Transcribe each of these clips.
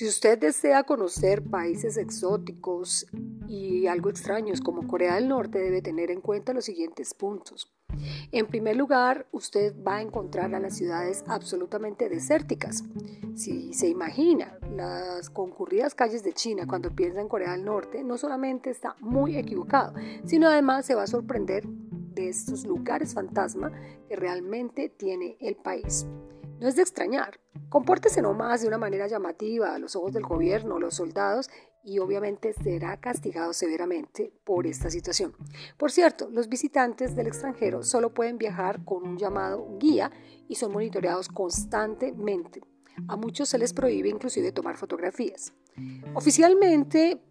Si usted desea conocer países exóticos y algo extraños como Corea del Norte, debe tener en cuenta los siguientes puntos. En primer lugar, usted va a encontrar a las ciudades absolutamente desérticas. Si se imagina las concurridas calles de China cuando piensa en Corea del Norte, no solamente está muy equivocado, sino además se va a sorprender de estos lugares fantasma que realmente tiene el país. No es de extrañar. Compórtese nomás de una manera llamativa a los ojos del gobierno, los soldados, y obviamente será castigado severamente por esta situación. Por cierto, los visitantes del extranjero solo pueden viajar con un llamado guía y son monitoreados constantemente. A muchos se les prohíbe inclusive tomar fotografías. Oficialmente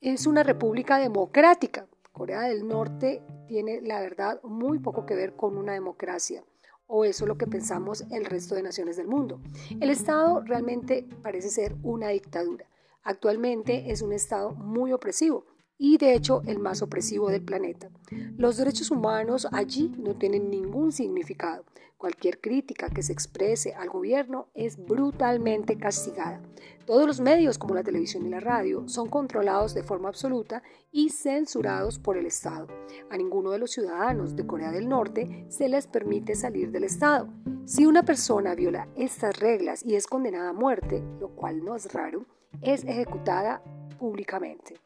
es una república democrática. Corea del Norte tiene, la verdad, muy poco que ver con una democracia o eso es lo que pensamos el resto de naciones del mundo. El Estado realmente parece ser una dictadura. Actualmente es un Estado muy opresivo y de hecho el más opresivo del planeta. Los derechos humanos allí no tienen ningún significado. Cualquier crítica que se exprese al gobierno es brutalmente castigada. Todos los medios como la televisión y la radio son controlados de forma absoluta y censurados por el Estado. A ninguno de los ciudadanos de Corea del Norte se les permite salir del Estado. Si una persona viola estas reglas y es condenada a muerte, lo cual no es raro, es ejecutada públicamente.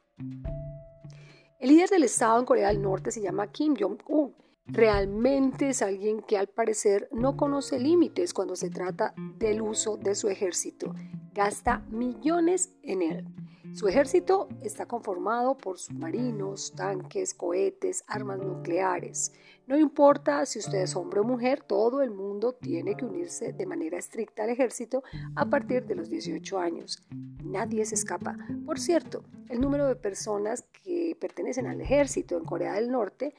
El líder del Estado en Corea del Norte se llama Kim Jong-un. Realmente es alguien que al parecer no conoce límites cuando se trata del uso de su ejército. Gasta millones en él. Su ejército está conformado por submarinos, tanques, cohetes, armas nucleares. No importa si usted es hombre o mujer, todo el mundo tiene que unirse de manera estricta al ejército a partir de los 18 años. Nadie se escapa. Por cierto, el número de personas que pertenecen al ejército en Corea del Norte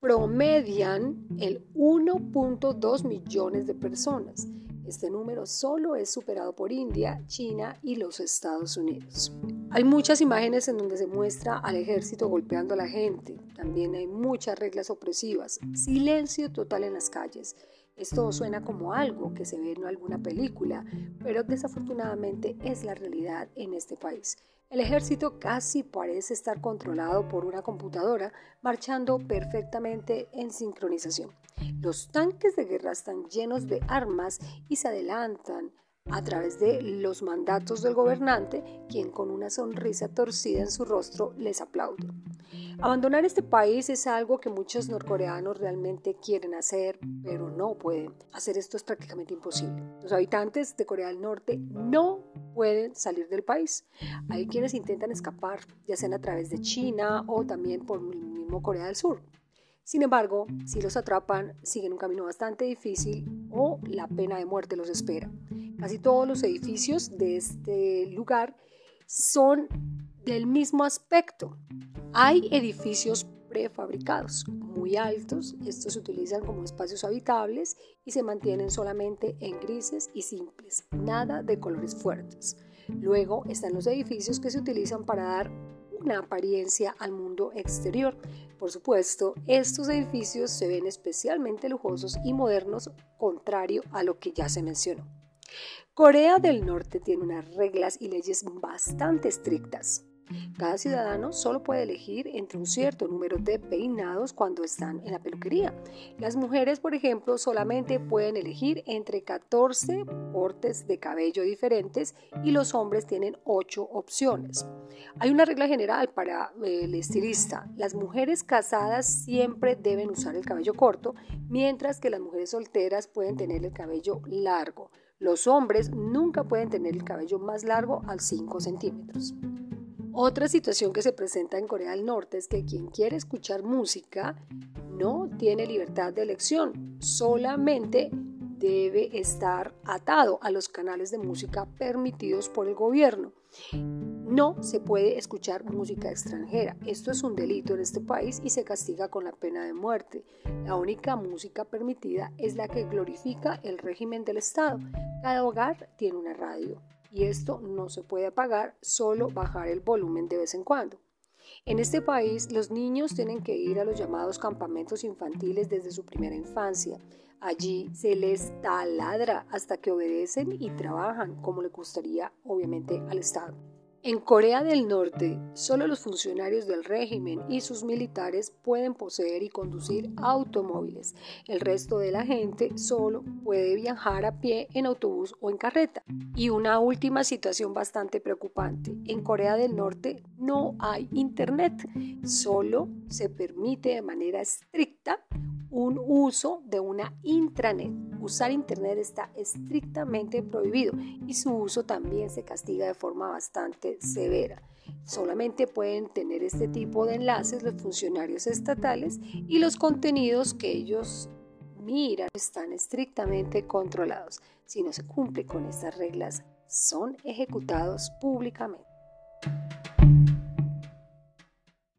promedian el 1.2 millones de personas. Este número solo es superado por India, China y los Estados Unidos. Hay muchas imágenes en donde se muestra al ejército golpeando a la gente. También hay muchas reglas opresivas. Silencio total en las calles. Esto suena como algo que se ve en alguna película, pero desafortunadamente es la realidad en este país. El ejército casi parece estar controlado por una computadora, marchando perfectamente en sincronización. Los tanques de guerra están llenos de armas y se adelantan a través de los mandatos del gobernante, quien con una sonrisa torcida en su rostro les aplaude. Abandonar este país es algo que muchos norcoreanos realmente quieren hacer, pero no pueden. Hacer esto es prácticamente imposible. Los habitantes de Corea del Norte no pueden salir del país. Hay quienes intentan escapar, ya sean a través de China o también por el mismo Corea del Sur. Sin embargo, si los atrapan, siguen un camino bastante difícil o la pena de muerte los espera. Casi todos los edificios de este lugar son del mismo aspecto. Hay edificios prefabricados muy altos, estos se utilizan como espacios habitables y se mantienen solamente en grises y simples, nada de colores fuertes. Luego están los edificios que se utilizan para dar una apariencia al mundo exterior. Por supuesto, estos edificios se ven especialmente lujosos y modernos, contrario a lo que ya se mencionó. Corea del Norte tiene unas reglas y leyes bastante estrictas. Cada ciudadano solo puede elegir entre un cierto número de peinados cuando están en la peluquería. Las mujeres, por ejemplo, solamente pueden elegir entre 14 cortes de cabello diferentes y los hombres tienen 8 opciones. Hay una regla general para el estilista. Las mujeres casadas siempre deben usar el cabello corto, mientras que las mujeres solteras pueden tener el cabello largo. Los hombres nunca pueden tener el cabello más largo al 5 centímetros. Otra situación que se presenta en Corea del Norte es que quien quiere escuchar música no tiene libertad de elección, solamente debe estar atado a los canales de música permitidos por el gobierno. No se puede escuchar música extranjera. Esto es un delito en este país y se castiga con la pena de muerte. La única música permitida es la que glorifica el régimen del Estado. Cada hogar tiene una radio y esto no se puede apagar, solo bajar el volumen de vez en cuando. En este país, los niños tienen que ir a los llamados campamentos infantiles desde su primera infancia. Allí se les taladra hasta que obedecen y trabajan como le gustaría, obviamente, al Estado. En Corea del Norte, solo los funcionarios del régimen y sus militares pueden poseer y conducir automóviles. El resto de la gente solo puede viajar a pie en autobús o en carreta. Y una última situación bastante preocupante. En Corea del Norte no hay internet. Solo se permite de manera estricta un uso de una intranet. Usar Internet está estrictamente prohibido y su uso también se castiga de forma bastante severa. Solamente pueden tener este tipo de enlaces los funcionarios estatales y los contenidos que ellos miran están estrictamente controlados. Si no se cumple con estas reglas, son ejecutados públicamente.